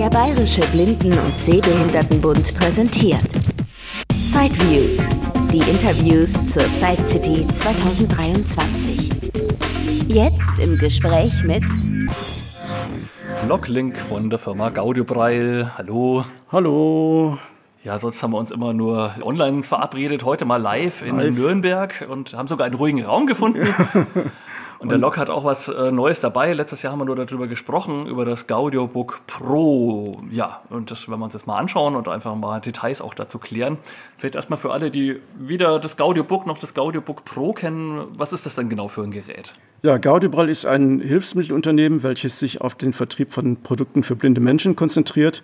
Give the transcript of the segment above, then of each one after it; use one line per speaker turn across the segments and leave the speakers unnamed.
Der Bayerische Blinden- und Sehbehindertenbund präsentiert Sideviews, die Interviews zur Side City 2023. Jetzt im Gespräch mit
Locklink von der Firma Gaudiobrail. Hallo.
Hallo.
Ja, sonst haben wir uns immer nur online verabredet, heute mal live in
Live.
Nürnberg und haben sogar einen ruhigen Raum gefunden. Und der Lok hat auch was äh, Neues dabei. Letztes Jahr haben wir nur darüber gesprochen, über das Gaudiobook Pro. Ja, und das werden wir uns jetzt mal anschauen und einfach mal Details auch dazu klären. Vielleicht erstmal für alle, die weder das Gaudiobook noch das Gaudiobook Pro kennen, was ist das denn genau für ein Gerät?
Ja, Gaudibral ist ein Hilfsmittelunternehmen, welches sich auf den Vertrieb von Produkten für blinde Menschen konzentriert.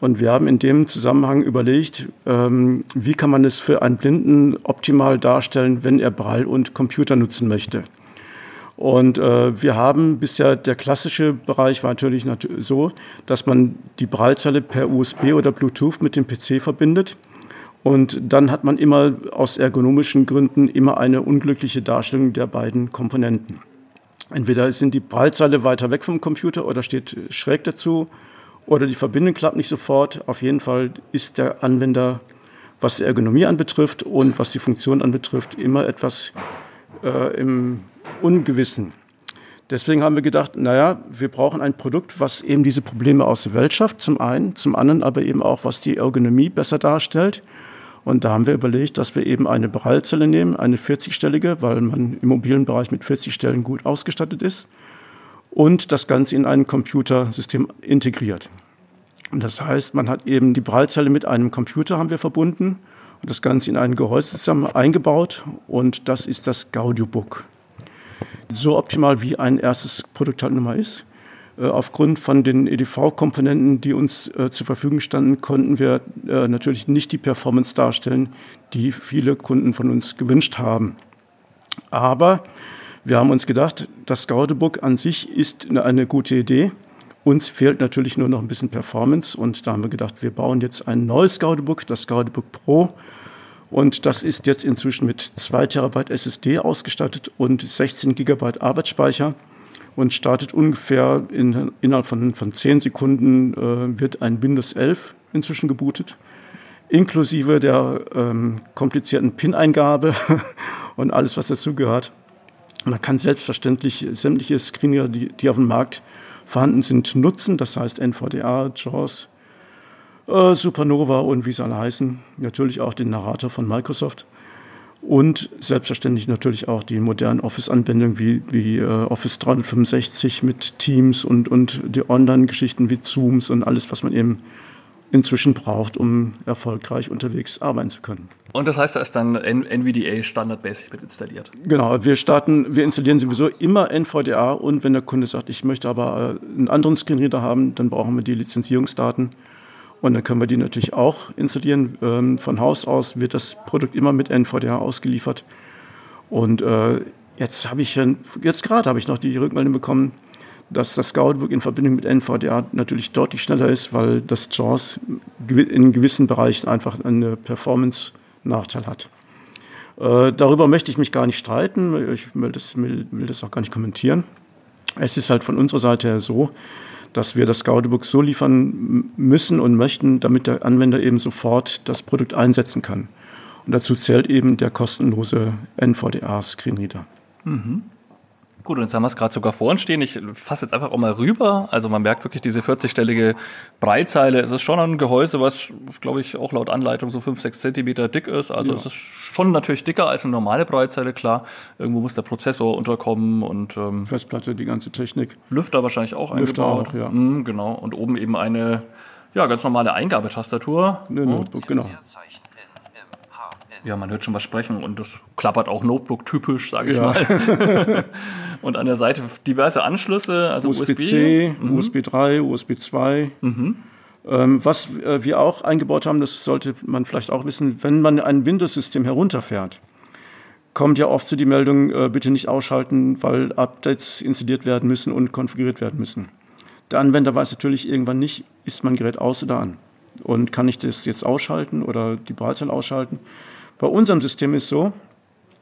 Und wir haben in dem Zusammenhang überlegt, ähm, wie kann man es für einen Blinden optimal darstellen, wenn er Braille und Computer nutzen möchte. Und äh, wir haben bisher, der klassische Bereich war natürlich nat so, dass man die Braillezelle per USB oder Bluetooth mit dem PC verbindet. Und dann hat man immer aus ergonomischen Gründen immer eine unglückliche Darstellung der beiden Komponenten. Entweder sind die Braillezeile weiter weg vom Computer oder steht schräg dazu oder die Verbindung klappt nicht sofort. Auf jeden Fall ist der Anwender, was die Ergonomie anbetrifft und was die Funktion anbetrifft, immer etwas äh, im Ungewissen. Deswegen haben wir gedacht, naja, wir brauchen ein Produkt, was eben diese Probleme aus der Welt schafft, zum einen, zum anderen aber eben auch, was die Ergonomie besser darstellt. Und da haben wir überlegt, dass wir eben eine Braillezelle nehmen, eine 40-stellige, weil man im mobilen Bereich mit 40 Stellen gut ausgestattet ist und das Ganze in ein Computersystem integriert. Und das heißt, man hat eben die Braillezelle mit einem Computer haben wir verbunden und das Ganze in ein Gehäuse zusammen eingebaut und das ist das Gaudiobook. So optimal wie ein erstes Produkt halt nun mal ist. Äh, Aufgrund von den EDV-Komponenten, die uns äh, zur Verfügung standen, konnten wir äh, natürlich nicht die Performance darstellen, die viele Kunden von uns gewünscht haben. Aber wir haben uns gedacht, das Gaudebook an sich ist eine, eine gute Idee. Uns fehlt natürlich nur noch ein bisschen Performance und da haben wir gedacht, wir bauen jetzt ein neues Gaudebook, das Gaudebook Pro. Und das ist jetzt inzwischen mit 2 Terabyte SSD ausgestattet und 16 Gigabyte Arbeitsspeicher und startet ungefähr in, innerhalb von, von 10 Sekunden äh, wird ein Windows 11 inzwischen gebootet, inklusive der ähm, komplizierten PIN-Eingabe und alles, was dazugehört. Man kann selbstverständlich sämtliche Screener, die, die auf dem Markt vorhanden sind, nutzen. Das heißt NVDA, JAWS, äh, Supernova und wie sie alle heißen. Natürlich auch den Narrator von Microsoft. Und selbstverständlich natürlich auch die modernen Office-Anwendungen wie, wie äh, Office 365 mit Teams und, und die Online-Geschichten wie Zooms und alles, was man eben inzwischen braucht, um erfolgreich unterwegs arbeiten zu können.
Und das heißt, da ist dann NVDA standardmäßig mit installiert.
Genau, wir starten, wir installieren sowieso immer NVDA und wenn der Kunde sagt, ich möchte aber äh, einen anderen Screenreader haben, dann brauchen wir die Lizenzierungsdaten und dann können wir die natürlich auch installieren. Ähm, von Haus aus wird das Produkt immer mit NVDA ausgeliefert. Und äh, jetzt habe ich jetzt gerade habe ich noch die Rückmeldung bekommen, dass das Scoutbook in Verbindung mit NVDA natürlich deutlich schneller ist, weil das JAWS in gewissen Bereichen einfach einen Performance-Nachteil hat. Äh, darüber möchte ich mich gar nicht streiten. Ich will das, will, will das auch gar nicht kommentieren. Es ist halt von unserer Seite her so, dass wir das Gaudebook so liefern müssen und möchten, damit der Anwender eben sofort das Produkt einsetzen kann. Und dazu zählt eben der kostenlose NVDA-Screenreader.
Mhm. Gut, und jetzt haben wir es gerade sogar vor uns stehen. Ich fasse jetzt einfach auch mal rüber. Also man merkt wirklich diese 40-stellige Breitzeile. Es ist schon ein Gehäuse, was, glaube ich, auch laut Anleitung so 5, 6 Zentimeter dick ist. Also
Ja.
es ist schon natürlich dicker als eine normale Breitzeile, klar. Irgendwo muss der Prozessor unterkommen und ähm,
Festplatte, die ganze Technik.
Lüfter wahrscheinlich auch
Lüfter
eingebaut.
auch, ja.
Mhm, genau. Und oben eben eine ja, ganz normale Eingabetastatur.
Eine Notebook, genau.
Ja, man hört schon was sprechen und das klappert auch Notebook-typisch, sage ich
Ja.
mal. und an der Seite diverse Anschlüsse, also USB.
USB-C, USB 3, USB 2. Ähm, was äh, wir auch eingebaut haben, das sollte man vielleicht auch wissen, wenn man ein Windows-System herunterfährt, kommt ja oft zu die Meldung, äh, bitte nicht ausschalten, weil Updates installiert werden müssen und konfiguriert werden müssen. Der Anwender weiß natürlich irgendwann nicht, ist mein Gerät aus oder an. Und kann ich das jetzt ausschalten oder die Breitzeile ausschalten? Bei unserem System ist so,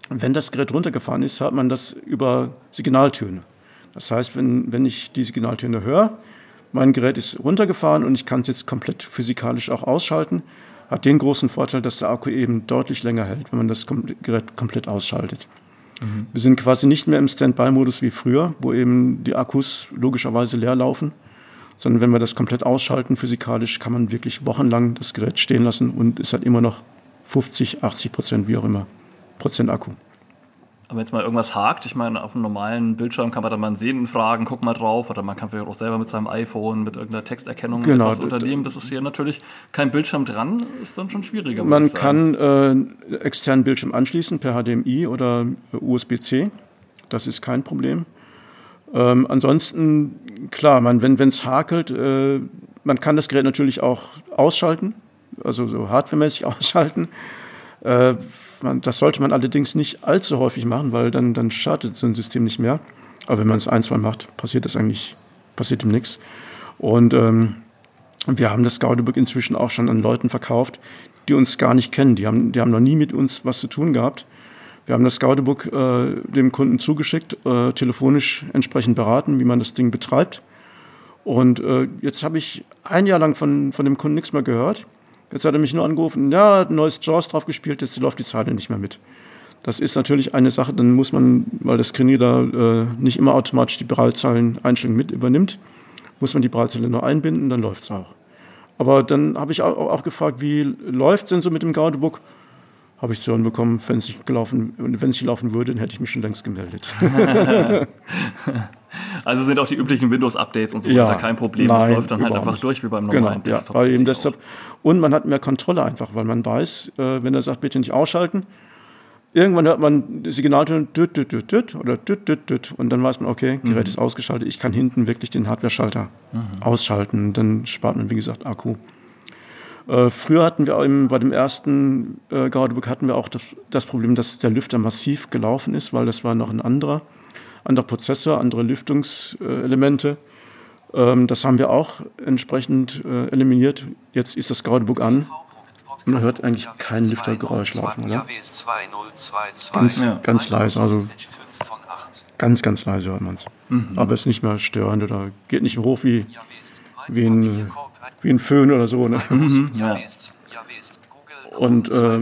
wenn das Gerät runtergefahren ist, hört man das über Signaltöne. Das heißt, wenn, wenn ich die Signaltöne höre, mein Gerät ist runtergefahren und ich kann es jetzt komplett physikalisch auch ausschalten. Hat den großen Vorteil, dass der Akku eben deutlich länger hält, wenn man das Gerät komplett ausschaltet. Mhm. Wir sind quasi nicht mehr im Standby-Modus wie früher, wo eben die Akkus logischerweise leer laufen, sondern wenn wir das komplett ausschalten physikalisch, kann man wirklich wochenlang das Gerät stehen lassen und es hat immer noch 50, 80 Prozent, wie auch immer, Prozent Akku.
Aber wenn jetzt mal irgendwas hakt, ich meine, auf einem normalen Bildschirm kann man dann mal sehen, fragen, guck mal drauf, oder man kann vielleicht auch selber mit seinem iPhone, mit irgendeiner Texterkennung
genau,
etwas unternehmen. Das ist hier natürlich kein Bildschirm dran, ist dann schon schwieriger.
Man kann äh, externen Bildschirm anschließen per HDMI oder USB-C. Das ist kein Problem. Ähm, ansonsten, klar, man, wenn es hakelt, äh, man kann das Gerät natürlich auch ausschalten, also so hardwaremäßig ausschalten. Äh, man, das sollte man allerdings nicht allzu häufig machen, weil dann, dann startet so ein System nicht mehr. Aber wenn man es ein, zwei macht, passiert das eigentlich, passiert ihm nichts. Und ähm, wir haben das Gaudebook inzwischen auch schon an Leuten verkauft, die uns gar nicht kennen. Die haben, die haben noch nie mit uns was zu tun gehabt. Wir haben das Gaudebook äh, dem Kunden zugeschickt, äh, telefonisch entsprechend beraten, wie man das Ding betreibt. Und äh, jetzt habe ich ein Jahr lang von, von dem Kunden nichts mehr gehört. Jetzt hat er mich nur angerufen, ja, neues Jaws drauf gespielt, jetzt läuft die Zeile nicht mehr mit. Das ist natürlich eine Sache, dann muss man, weil das Screener da äh, nicht immer automatisch die Braillezeilen-Einstellung mit übernimmt, muss man die Braillezeile nur einbinden, dann läuft es auch. Aber dann habe ich auch, auch, gefragt, wie läuft es denn so mit dem Gaudebook? Habe ich zu hören bekommen, wenn es nicht gelaufen, wenn es nicht laufen würde, dann hätte ich mich schon längst gemeldet.
Also sind auch die üblichen Windows-Updates und so ja, weiter kein Problem.
Nein,
das läuft dann halt einfach nicht. durch wie beim
normalen genau, Desktop. Ja, bei jedem Desktop. Und man hat mehr Kontrolle einfach, weil man weiß, äh, wenn er sagt, bitte nicht ausschalten, irgendwann hört man Signalton düt, düt, düt, düt, oder düt, düt, düt, und dann weiß man, okay, Gerät mhm. ist ausgeschaltet. Ich kann hinten wirklich den Hardware-Schalter mhm. ausschalten. Dann spart man, wie gesagt, Akku. Äh, früher hatten wir im, bei dem ersten äh, Gaudebook hatten wir auch das, das, Problem, dass der Lüfter massiv gelaufen ist, weil das war noch ein anderer anderer Prozessor, andere Lüftungselemente. Ähm, das haben wir auch entsprechend äh, eliminiert. Jetzt ist das Gaudebook an. Man hört eigentlich kein Lüftergeräusch laufen, oder? Ganz, ganz leise, also ganz, ganz leise hört man es. Mhm. Aber es ist nicht mehr störend oder geht nicht hoch wie, wie, ein, wie ein Föhn oder so. Ne? Mhm, ja. Und äh,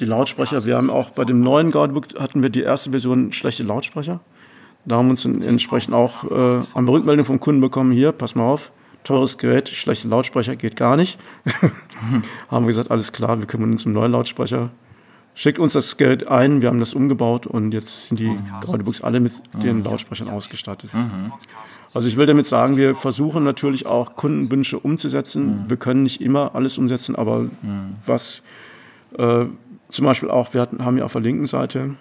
die Lautsprecher, wir haben auch bei dem neuen Gaudebook hatten wir die erste Version schlechte Lautsprecher. Da haben wir uns entsprechend auch äh, eine Rückmeldung vom Kunden bekommen, hier, pass mal auf, teures Gerät, schlechte Lautsprecher geht gar nicht. haben wir gesagt, alles klar, wir kümmern uns um neuen Lautsprecher. Schickt uns das Geld ein, wir haben das umgebaut und jetzt sind die Gaudebooks alle mit den Lautsprechern ausgestattet. Mhm. Also ich will damit sagen, wir versuchen natürlich auch Kundenwünsche umzusetzen. Mhm. Wir können nicht immer alles umsetzen, aber mhm. was äh, zum Beispiel auch, wir hatten, haben ja auf der linken Seite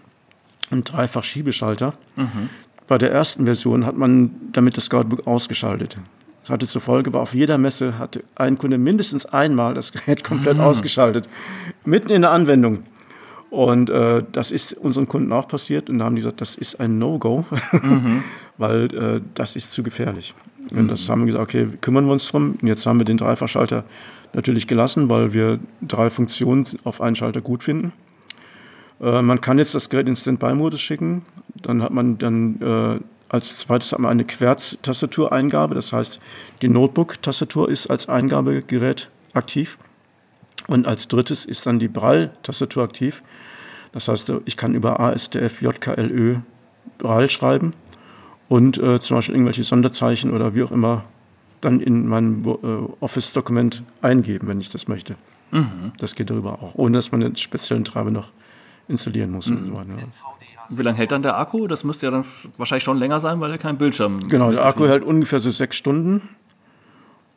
einen Dreifach-Schiebeschalter. Mhm. Bei der ersten Version hat man damit das Scoutbook ausgeschaltet. Das hatte zur Folge, aber auf jeder Messe hatte ein Kunde mindestens einmal das Gerät komplett mhm. ausgeschaltet, mitten in der Anwendung. Und äh, das ist unseren Kunden auch passiert und da haben die gesagt, das ist ein No-Go, mhm. weil äh, das ist zu gefährlich. Und das haben wir gesagt, okay, kümmern wir uns drum. Und jetzt haben wir den Dreifachschalter natürlich gelassen, weil wir drei Funktionen auf einen Schalter gut finden. Äh, man kann jetzt das Gerät in Standby-Modus schicken. Dann hat man dann äh, als zweites hat man eine Querz-Tastatureingabe. Das heißt, die Notebook-Tastatur ist als Eingabegerät aktiv. Und als drittes ist dann die Braille-Tastatur aktiv. Das heißt, ich kann über ASDF, JKLÖ Braille schreiben und äh, zum Beispiel irgendwelche Sonderzeichen oder wie auch immer dann in mein äh, Office-Dokument eingeben, wenn ich das möchte. Mhm. Das geht darüber auch, ohne dass man einen speziellen Treiber noch installieren muss. Mhm. So, ja.
Wie lange hält dann der Akku? Das müsste ja dann wahrscheinlich schon länger sein, weil er keinen Bildschirm
Genau, der Akku hält ungefähr so sechs Stunden.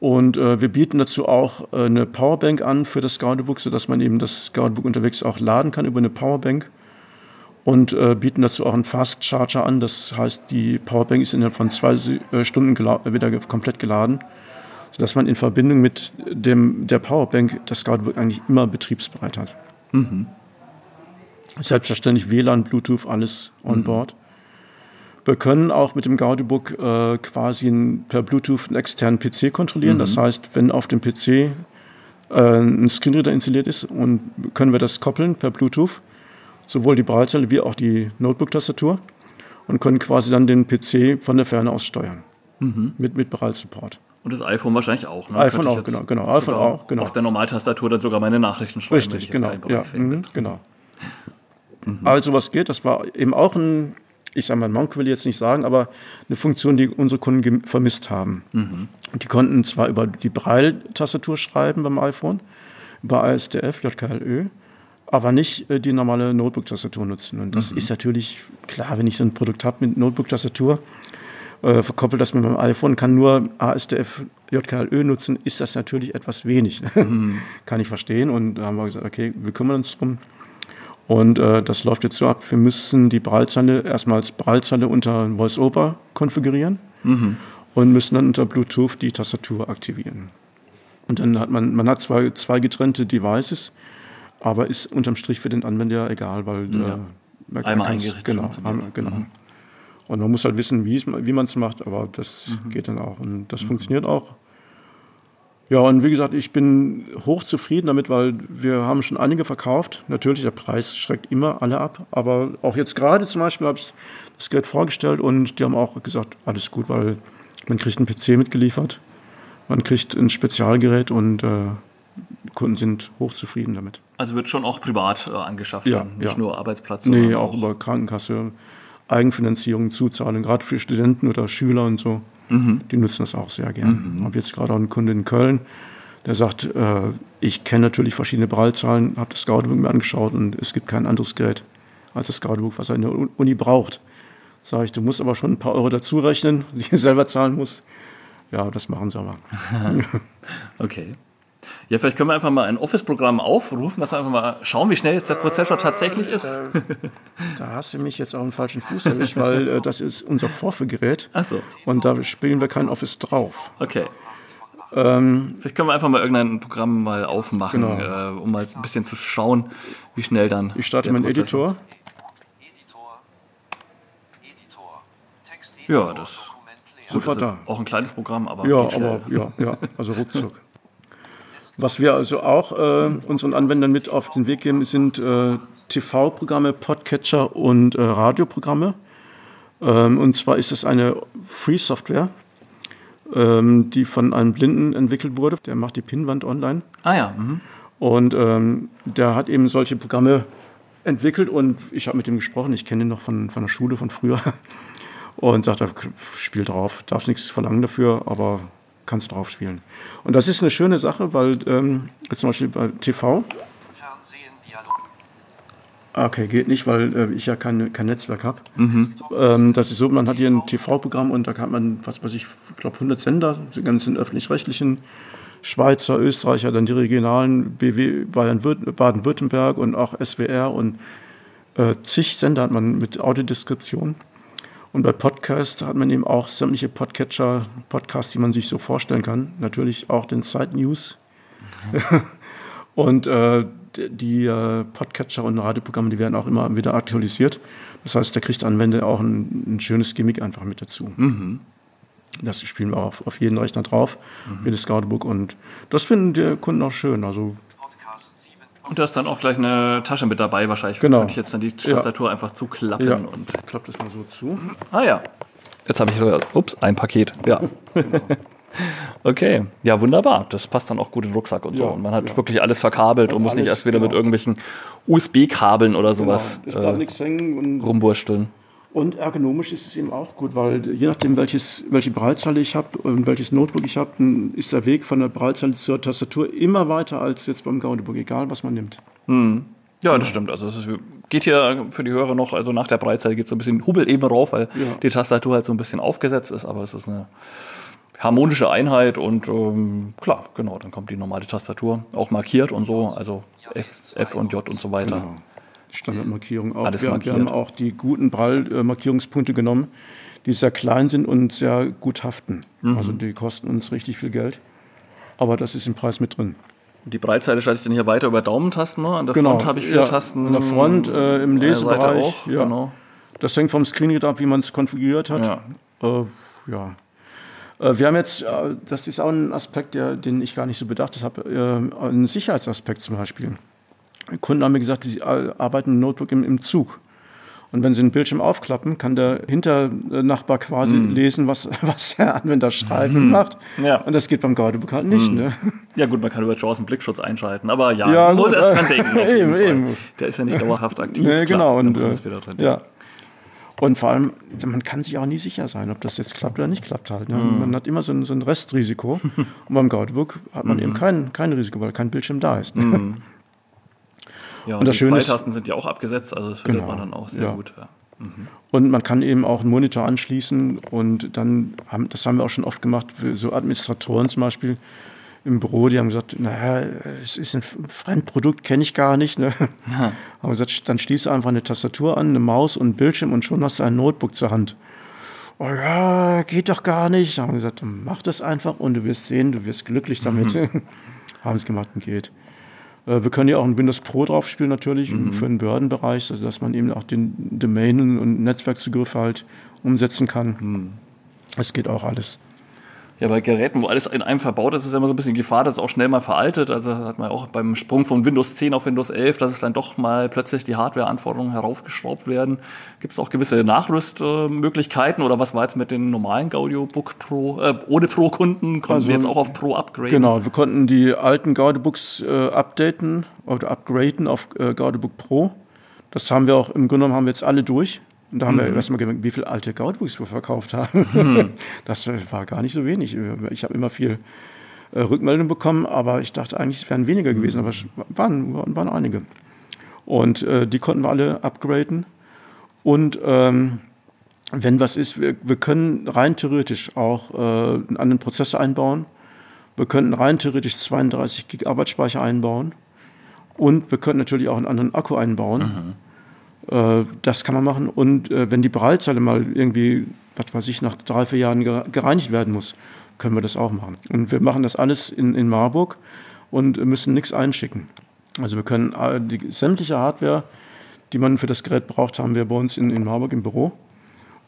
Und äh, wir bieten dazu auch äh, eine Powerbank an für das Scoutbook, sodass man eben das Scoutbook unterwegs auch laden kann über eine Powerbank. Und äh, bieten dazu auch einen Fast Charger an. Das heißt, die Powerbank ist innerhalb von zwei äh, Stunden wieder komplett geladen, sodass man in Verbindung mit dem, der Powerbank das Scoutbook eigentlich immer betriebsbereit hat. Mhm. Selbstverständlich WLAN, Bluetooth, alles on mhm. Wir können auch mit dem Gaudebook äh, quasi ein, per Bluetooth einen externen PC kontrollieren. Mhm. Das heißt, wenn auf dem PC äh, ein Screenreader installiert ist, und können wir das koppeln per Bluetooth, sowohl die Braillezelle wie auch die Notebook-Tastatur und können quasi dann den PC von der Ferne aus steuern. Mhm. Mit, mit Braille-Support.
Und das iPhone wahrscheinlich auch.
Ne? iPhone auch, genau, genau. iPhone auch, genau.
Auf der Normaltastatur dann sogar meine Nachrichten schreiben.
Richtig, genau. Ja, mh, genau. Mhm. Also was geht, das war eben auch ein, ich sage mal, Monk will ich jetzt nicht sagen, aber eine Funktion, die unsere Kunden vermisst haben. Mhm. Die konnten zwar über die Braille-Tastatur schreiben beim iPhone, über ASDF, JKLÖ, aber nicht äh, die normale Notebook-Tastatur nutzen. Und das mhm. ist natürlich klar, wenn ich so ein Produkt habe mit Notebook-Tastatur, äh, verkoppelt das mit meinem iPhone, kann nur ASDF JKLÖ nutzen, ist das natürlich etwas wenig. Mhm. kann ich verstehen. Und da haben wir gesagt, okay, wir kümmern uns drum. Und äh, das läuft jetzt so ab, wir müssen die Braillezeile erstmal als Braillezeile unter VoiceOver konfigurieren mhm. und müssen dann unter Bluetooth die Tastatur aktivieren. Und dann hat man, man hat zwei, zwei getrennte Devices, aber ist unterm Strich für den Anwender egal, weil ja. äh,
man einmal eingerichtet.
Genau, einmal, genau. Mhm. Und man muss halt wissen, wie man es macht, aber das mhm. geht dann auch. Und das mhm. funktioniert auch. Ja, und wie gesagt, ich bin hochzufrieden damit, weil wir haben schon einige verkauft. Natürlich, der Preis schreckt immer alle ab. Aber auch jetzt gerade zum Beispiel habe ich das Geld vorgestellt und die haben auch gesagt, alles gut, weil man kriegt einen PC mitgeliefert, man kriegt ein Spezialgerät und äh, Kunden sind hochzufrieden damit.
Also wird schon auch privat äh, angeschafft,
ja,
dann, nicht
ja.
nur Arbeitsplatz.
Nee, auch, auch über Krankenkasse, Eigenfinanzierung, Zuzahlung, gerade für Studenten oder Schüler und so. Mhm. Die nutzen das auch sehr gern. Mhm. Ich habe jetzt gerade auch einen Kunden in Köln, der sagt, äh, ich kenne natürlich verschiedene Braillezahlen, habe das Scouterbook mir angeschaut und es gibt kein anderes Gerät als das Scouterbook, was er in der Uni braucht. Sage ich, du musst aber schon ein paar Euro dazu rechnen, die er selber zahlen muss. Ja, das machen sie aber.
okay. Ja, vielleicht können wir einfach mal ein Office-Programm aufrufen, dass wir einfach mal schauen, wie schnell jetzt der Prozessor tatsächlich ist. Da,
da hast du mich jetzt auf den falschen Fuß erwischt, weil äh, das ist unser Vorführgerät.
Ach so.
Und da spielen wir kein Office drauf.
Okay. Ähm, vielleicht können wir einfach mal irgendein Programm mal aufmachen, genau. äh, um mal ein bisschen zu schauen, wie schnell dann.
Ich starte meinen Editor.
Ja, das
Sofort da.
Auch ein kleines Programm, aber.
Ja, aber ja, ja, also ruckzuck. Was wir also auch äh, unseren Anwendern mit auf den Weg geben, sind äh, TV-Programme, Podcatcher und äh, Radioprogramme. Ähm, und zwar ist es eine Free-Software, ähm, die von einem Blinden entwickelt wurde. Der macht die Pinwand online.
Ah ja. Mhm.
Und ähm, der hat eben solche Programme entwickelt und ich habe mit ihm gesprochen. Ich kenne ihn noch von, von der Schule von früher. Und sagt, er spiel drauf, darf nichts verlangen dafür, aber kannst drauf spielen. Und das ist eine schöne Sache, weil ähm, zum Beispiel bei TV. Okay, geht nicht, weil äh, ich ja kein, kein Netzwerk habe. Mhm. Ähm, das ist so, man hat hier ein TV-Programm und da kann man, was weiß ich, ich glaube 100 Sender, die ganzen öffentlich-rechtlichen, Schweizer, Österreicher, dann die regionalen, BW, Baden-Württemberg und auch SWR und äh, zig Sender hat man mit Audiodeskription. Und bei Podcast hat man eben auch sämtliche Podcatcher, Podcasts, die man sich so vorstellen kann. Natürlich auch den Side News. Mhm. und äh, die äh, Podcatcher und Radioprogramme, die werden auch immer wieder aktualisiert. Das heißt, da kriegt der Anwender auch ein, ein schönes Gimmick einfach mit dazu. Mhm. Das spielen wir auch auf jeden Rechner drauf, mhm. mit dem Scouterbook. Und das finden die Kunden auch schön. Also
und du hast dann auch gleich eine Tasche mit dabei wahrscheinlich.
Genau.
Könnte ich jetzt dann die Tastatur ja. einfach zuklappen.
Ja.
Und
Klappt das mal so zu.
Ah ja. Jetzt habe ich so, ups, ein Paket. Ja. Genau. okay. Ja, wunderbar. Das passt dann auch gut in den Rucksack und ja, so. Und man hat ja. wirklich alles verkabelt und, und muss alles, nicht erst wieder genau. mit irgendwelchen USB-Kabeln oder genau. sowas
genau. äh, nichts hängen und
rumwursteln.
Und ergonomisch ist es eben auch gut, weil je nachdem, welches, welche Braillezeile ich habe und welches Notebook ich habe, ist der Weg von der Braillezeile zur Tastatur immer weiter als jetzt beim Gaudebook, egal was man nimmt.
Hm. Ja, das stimmt. Also es geht hier für die Hörer noch, also nach der Breitzeile geht so ein bisschen Hubbel eben rauf, weil ja. die Tastatur halt so ein bisschen aufgesetzt ist, aber es ist eine harmonische Einheit und ähm, klar, genau, dann kommt die normale Tastatur auch markiert und so, also F, F und J und so weiter. Genau.
Standardmarkierung auch.
Alles
wir, wir haben auch die guten Brall-Markierungspunkte genommen, die sehr klein sind und sehr gut haften. Mhm. Also die kosten uns richtig viel Geld. Aber das ist im Preis mit drin.
Die Breitseite schalte ich dann hier weiter über Daumentasten. Ne?
An der genau,
Front habe ich vier
ja,
Tasten.
An der Front, äh, im Lesebereich.
Auch, ja. genau.
Das hängt vom Screen ab, wie man es konfiguriert hat.
Ja.
Äh, ja. Äh, wir haben jetzt, äh, das ist auch ein Aspekt, der, den ich gar nicht so bedacht habe, äh, ein Sicherheitsaspekt zum Beispiel. Kunden haben mir gesagt, die arbeiten im Notebook im, im Zug. Und wenn Sie den Bildschirm aufklappen, kann der Hinternachbar quasi mhm. lesen, was, was der Anwender schreibt mhm. und macht. Ja. Und das geht beim Guidebook halt nicht. Mhm. Ne?
Ja gut, man kann über JAWS einen Blickschutz einschalten, aber ja, ja man muss erst dran denken. eben, eben. Der ist ja nicht dauerhaft aktiv.
Nee, genau. und, äh, ja. Und vor allem, man kann sich auch nie sicher sein, ob das jetzt klappt oder nicht klappt halt. Ne? Mhm. Man hat immer so ein, so ein Restrisiko. und beim Guidebook hat man eben mhm. kein, kein Risiko, weil kein Bildschirm da ist. Ne?
Ja, und, und das die Schöne Pfeiltasten sind ja auch abgesetzt, also das findet genau, man dann auch sehr ja. gut. Ja.
Mhm. Und man kann eben auch einen Monitor anschließen und dann, haben, das haben wir auch schon oft gemacht, so Administratoren zum Beispiel im Büro, die haben gesagt, naja, es ist ein Fremdprodukt, kenne ich gar nicht. Ne? Ja. Haben gesagt, dann schließe einfach eine Tastatur an, eine Maus und ein Bildschirm und schon hast du ein Notebook zur Hand. Oh ja, geht doch gar nicht. Haben gesagt, mach das einfach und du wirst sehen, du wirst glücklich damit. Mhm. haben es gemacht und geht. Äh, wir können ja auch ein Windows Pro drauf spielen natürlich mhm. für den Behördenbereich, also dass man eben auch den Domainen und Netzwerkzugriff halt umsetzen kann. Mhm. Das geht auch alles.
Ja, bei Geräten, wo alles in einem verbaut ist, ist immer so ein bisschen Gefahr, dass es auch schnell mal veraltet. Also hat man auch beim Sprung von Windows 10 auf Windows 11, dass es dann doch mal plötzlich die Hardware-Anforderungen heraufgeschraubt werden. Gibt es auch gewisse Nachrüstmöglichkeiten oder was war jetzt mit den normalen Gaudio Book Pro, äh, ohne Pro-Kunden? Konnten also, wir jetzt auch auf Pro upgraden?
Genau, wir konnten die alten Gaudibooks äh, updaten oder upgraden auf äh, Gaudibook Pro. Das haben wir auch, im Grunde genommen haben wir jetzt alle durch. Und da haben mhm. wir erstmal gemerkt, wie viele alte Gaudbooks wir verkauft haben. Mhm. Das war gar nicht so wenig. Ich habe immer viel äh, Rückmeldungen bekommen, aber ich dachte eigentlich, es wären weniger gewesen, aber es waren, waren einige. Und äh, die konnten wir alle upgraden. Und ähm, wenn was ist, wir, wir, können rein theoretisch auch äh, einen anderen Prozessor einbauen. Wir könnten rein theoretisch 32 GB Arbeitsspeicher einbauen. Und wir könnten natürlich auch einen anderen Akku einbauen. Mhm. Äh, das kann man machen. Und äh, wenn die Prallzelle mal irgendwie, was weiß ich, nach drei, vier Jahren gereinigt werden muss, können wir das auch machen. Und wir machen das alles in, in Marburg und müssen nichts einschicken. Also wir können äh, die sämtliche Hardware, die man für das Gerät braucht, haben wir bei uns in, in Marburg im Büro.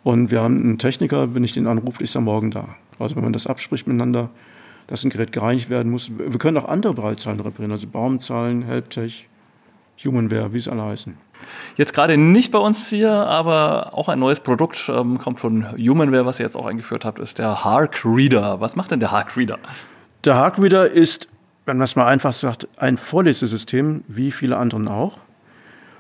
Und wir haben einen Techniker, wenn ich den anrufe, ist er morgen da. Also wenn man das abspricht miteinander, dass ein Gerät gereinigt werden muss. Wir können auch andere Prallzahlen reparieren, also Baumzahlen, Helptech, Humanware, wie es alle heißen.
Jetzt gerade nicht bei uns hier, aber auch ein neues Produkt ähm, kommt von Humanware, was ihr jetzt auch eingeführt habt, ist der Hark Reader. Was macht denn der Hark Reader?
Der Hark Reader ist, wenn man es mal einfach sagt, ein Vorlesesystem, wie viele anderen auch.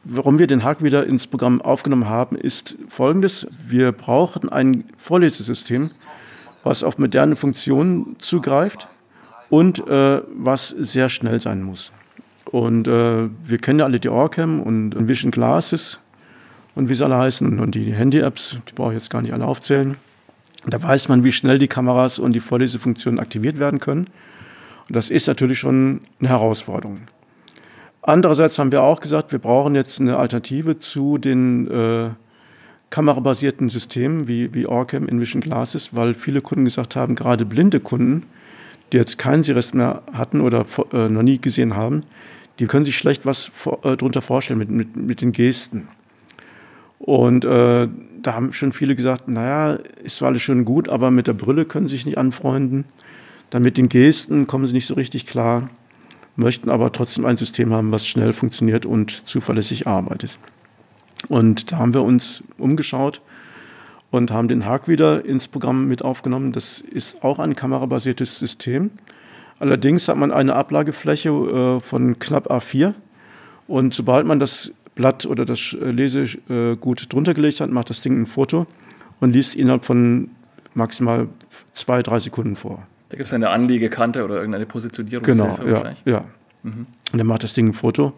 Warum wir den Hark Reader ins Programm aufgenommen haben, ist folgendes. Wir brauchen ein Vorlesesystem, was auf moderne Funktionen zugreift und äh, was sehr schnell sein muss. Und äh, wir kennen ja alle die Orcam und Vision Glasses und wie sie alle heißen und die Handy-Apps, die brauche ich jetzt gar nicht alle aufzählen. Da weiß man, wie schnell die Kameras und die Vorlesefunktionen aktiviert werden können. Und das ist natürlich schon eine Herausforderung. Andererseits haben wir auch gesagt, wir brauchen jetzt eine Alternative zu den äh, kamerabasierten Systemen wie, wie Orcam in Vision Glasses, weil viele Kunden gesagt haben, gerade blinde Kunden, die jetzt keinen Sirest mehr hatten oder äh, noch nie gesehen haben, die können sich schlecht was vor, äh, darunter vorstellen mit, mit, mit den Gesten. Und äh, da haben schon viele gesagt, naja, ist zwar alles schön gut, aber mit der Brille können sie sich nicht anfreunden. Dann mit den Gesten kommen sie nicht so richtig klar, möchten aber trotzdem ein System haben, was schnell funktioniert und zuverlässig arbeitet. Und da haben wir uns umgeschaut und haben den Hack wieder ins Programm mit aufgenommen. Das ist auch ein kamerabasiertes System. Allerdings hat man eine Ablagefläche äh, von knapp A4 und sobald man das Blatt oder das Lesegut drunter gelegt hat, macht das Ding ein Foto und liest innerhalb von maximal zwei, drei Sekunden vor.
Da gibt es eine Anliegekante oder irgendeine Positionierung.
Genau, ja. ja. Mhm. Und dann macht das Ding ein Foto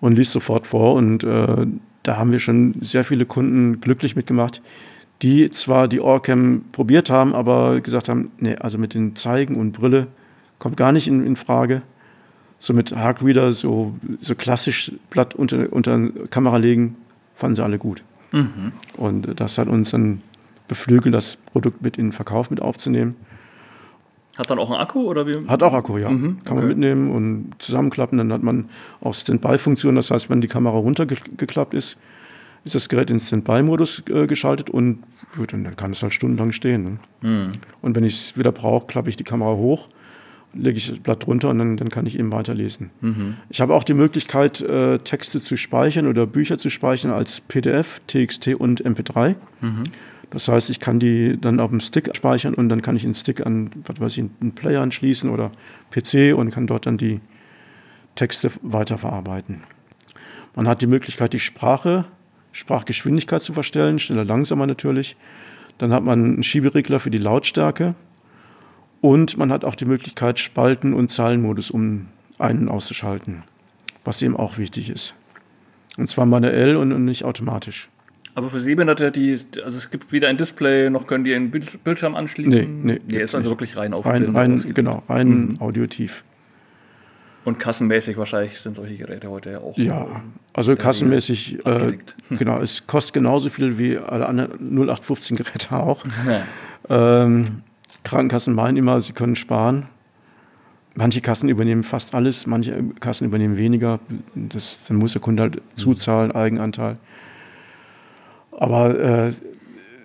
und liest sofort vor. Und äh, da haben wir schon sehr viele Kunden glücklich mitgemacht, die zwar die Orcam probiert haben, aber gesagt haben, nee, also mit den Zeigen und Brille kommt gar nicht in, in Frage. So mit Hardreader, so, so klassisch Blatt unter, unter Kamera legen, fanden sie alle gut. Mhm. Und das hat uns dann beflügelt, das Produkt mit in den Verkauf mit aufzunehmen.
Hat dann auch einen Akku oder wie?
Hat auch Akku, ja. Mhm, Kann man mitnehmen und zusammenklappen. Dann hat man auch Standby-Funktion. Das heißt, wenn die Kamera runtergeklappt ist, ist das Gerät in Standby-Modus äh, geschaltet und gut, dann kann es halt stundenlang stehen. Ne? Mhm. Und wenn ich es wieder brauche, klappe ich die Kamera hoch lege ich das Blatt runter und dann, dann kann ich eben weiterlesen. Mhm. Ich habe auch die Möglichkeit, äh, Texte zu speichern oder Bücher zu speichern als PDF, TXT und MP3. Mhm. Das heißt, ich kann die dann auf dem Stick speichern und dann kann ich den Stick an, was weiß ich, einen Player anschließen oder PC und kann dort dann die Texte weiterverarbeiten. Man hat die Möglichkeit, die Sprache, Sprachgeschwindigkeit zu verstellen, schneller, langsamer natürlich. Dann hat man einen Schieberegler für die Lautstärke und man hat auch die Möglichkeit, Spalten- und Zahlenmodus um ein- und auszuschalten, was eben auch wichtig ist. Und zwar manuell und nicht automatisch.
Aber für Sehbehinderte, die, also es gibt weder ein Display, noch können die einen Bildschirm anschließen?
Nee, nee.
Nee, ist also wirklich rein auf
Rein, rein genau, rein mhm. audiotiv.
Und kassenmäßig wahrscheinlich sind solche Geräte heute ja auch.
Ja, also kassenmäßig, äh, genau, es kostet genauso viel wie alle anderen 0815 Geräte auch. Ähm, Krankenkassen meinen immer, sie können sparen. Manche Kassen übernehmen fast alles, manche Kassen übernehmen weniger. Das, dann muss der Kunde halt zuzahlen, Eigenanteil. Aber äh,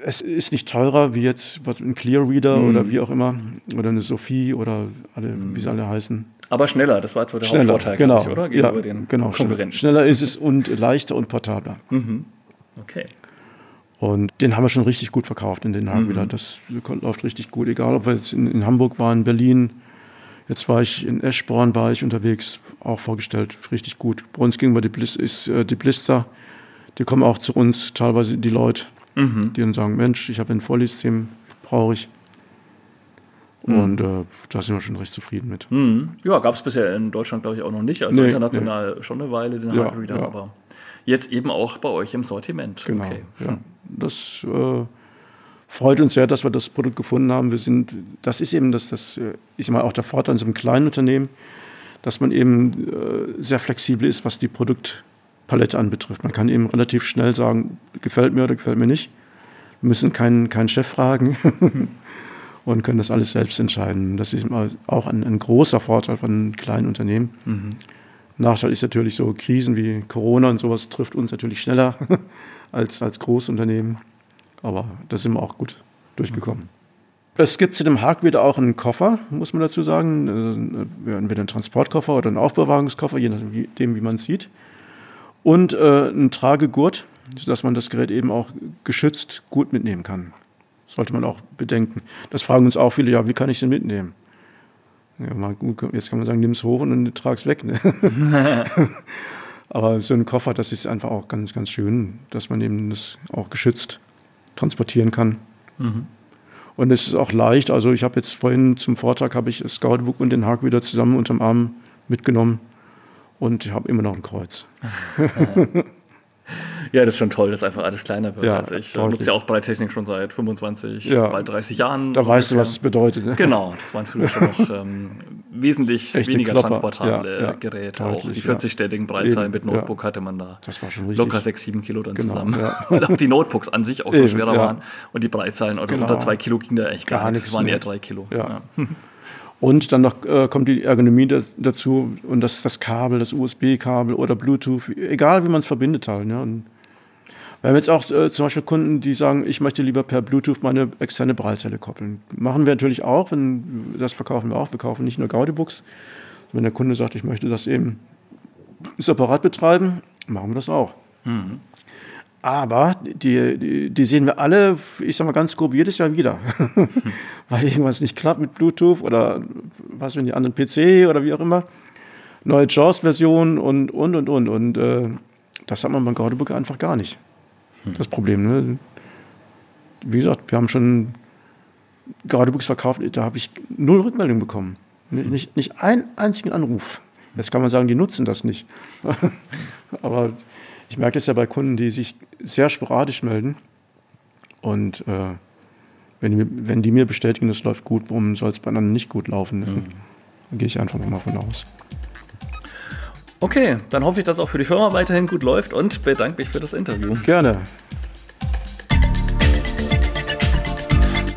es ist nicht teurer wie jetzt was, ein Clear Reader mhm. oder wie auch immer. Oder eine Sophie oder alle, mhm. wie sie alle heißen.
Aber schneller, das war jetzt so der
schneller,
Hauptvorteil,
genau,
ich, oder?
Gegenüber ja, den genau, Konkurrenten. Schneller ist es und leichter und portabler. Mhm.
Okay.
Und den haben wir schon richtig gut verkauft in Den Haag mhm. wieder. Das läuft richtig gut. Egal, ob wir jetzt in, in, Hamburg waren, Berlin, jetzt war ich in Eschborn, war ich unterwegs, auch vorgestellt, richtig gut. Bei uns ging wir die, Blis ist, äh, die Blister, die kommen auch zu uns, teilweise die Leute, mhm. die dann sagen, Mensch, ich habe ein Vorlesystem, brauche ich. Mhm. Und äh, da sind wir schon recht zufrieden mit.
Mhm. Ja, gab es bisher in Deutschland, glaube ich, auch noch nicht. Also nee, international nee. schon eine Weile, den ja, Reader, ja. aber jetzt eben auch bei euch im Sortiment.
Genau. Okay. Ja. Das äh, freut uns sehr, dass wir das Produkt gefunden haben. Wir sind, das ist eben das, das äh, ist immer auch der Vorteil in so einem kleinen Unternehmen, dass man eben äh, sehr flexibel ist, was die Produktpalette anbetrifft. Man kann eben relativ schnell sagen, gefällt mir oder gefällt mir nicht. Wir müssen keinen, keinen Chef fragen und können das alles selbst entscheiden. Das ist auch ein, ein großer Vorteil von kleinen Unternehmen. Mhm. Nachteil ist natürlich so, Krisen wie Corona und sowas trifft uns natürlich schneller als, als Großunternehmen. Aber da sind wir auch gut durchgekommen. Mhm. Es gibt zu dem Hardware auch einen Koffer, muss man dazu sagen. Äh, entweder einen Transportkoffer oder einen Aufbewahrungskoffer, je nachdem, wie man es sieht. Und äh, einen Tragegurt, sodass man das Gerät eben auch geschützt gut mitnehmen kann. Sollte man auch bedenken. Das fragen uns auch viele, ja, wie kann ich den mitnehmen? Ja, mal, jetzt kann man sagen, nimm es hoch und trag es weg. Ne? Aber so ein Koffer, das ist einfach auch ganz, ganz schön, dass man eben das auch geschützt transportieren kann. Mhm. Und es ist auch leicht. Also ich habe jetzt vorhin zum Vortrag habe ich das Scoutbook und den Hack wieder zusammen unterm Arm mitgenommen und ich habe immer noch ein Kreuz.
Ja, das ist schon toll, dass einfach alles kleiner wird. Ja, also ich äh, nutze ja auch Breittechnik schon seit 25, ja. bald 30 Jahren.
Da weißt du, was es bedeutet. Ne?
Genau, das waren früher schon noch ähm, wesentlich Echte weniger Klopper. transportable ja, Geräte. Deutlich, auch die 40-städtigen Breitzeilen mit Notebook hatte man da
das war schon richtig.
locker 6, 7 Kilo dann genau, zusammen. Weil auch die Notebooks an sich auch schon schwerer waren. Und die Breitzeilen, also genau. unter 2 Kilo ging da echt gar, gar nichts. Das waren eher 3 Kilo.
Und dann noch äh, kommt die Ergonomie dazu und das, das Kabel, das USB-Kabel oder Bluetooth, egal wie man es verbindet halt. Ne? Und wir haben jetzt auch äh, zum Beispiel Kunden, die sagen, ich möchte lieber per Bluetooth meine externe Braillezelle koppeln. Machen wir natürlich auch, wenn, das verkaufen wir auch. Wir kaufen nicht nur Gaudibooks. Wenn der Kunde sagt, ich möchte das eben separat betreiben, machen wir das auch. Mhm. Aber die, die, die, sehen wir alle, ich sag mal ganz grob, jedes Jahr wieder. Weil irgendwas nicht klappt mit Bluetooth oder was wenn die anderen PC oder wie auch immer. Neue JAWS-Version und, und, und, und. Und äh, das hat man beim Gaudebook einfach gar nicht das Problem. Ne? Wie gesagt, wir haben schon gerade Books verkauft, da habe ich null Rückmeldung bekommen. Nicht, nicht einen einzigen Anruf. Jetzt kann man sagen, die nutzen das nicht. Aber ich merke das ja bei Kunden, die sich sehr sporadisch melden. Und äh, wenn, die, wenn die mir bestätigen, das läuft gut, warum soll es bei anderen nicht gut laufen? Mhm. Dann gehe ich einfach mal von aus.
Okay, dann hoffe ich, dass auch für die Firma weiterhin gut läuft und bedanke mich für das Interview.
Gerne.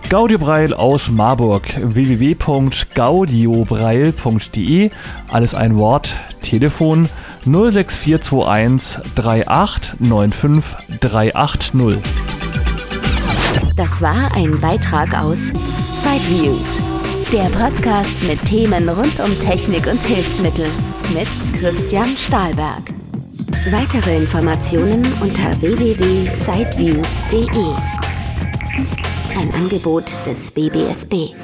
Gaudibreil aus Marburg. www.gaudiobreil.de. Alles ein Wort. Telefon 06421 3895 380.
Das war ein Beitrag aus Sideviews Der Podcast mit Themen rund um Technik und Hilfsmittel mit Christian Stahlberg. Weitere Informationen unter www.sideviews.de. Ein Angebot des BBSB.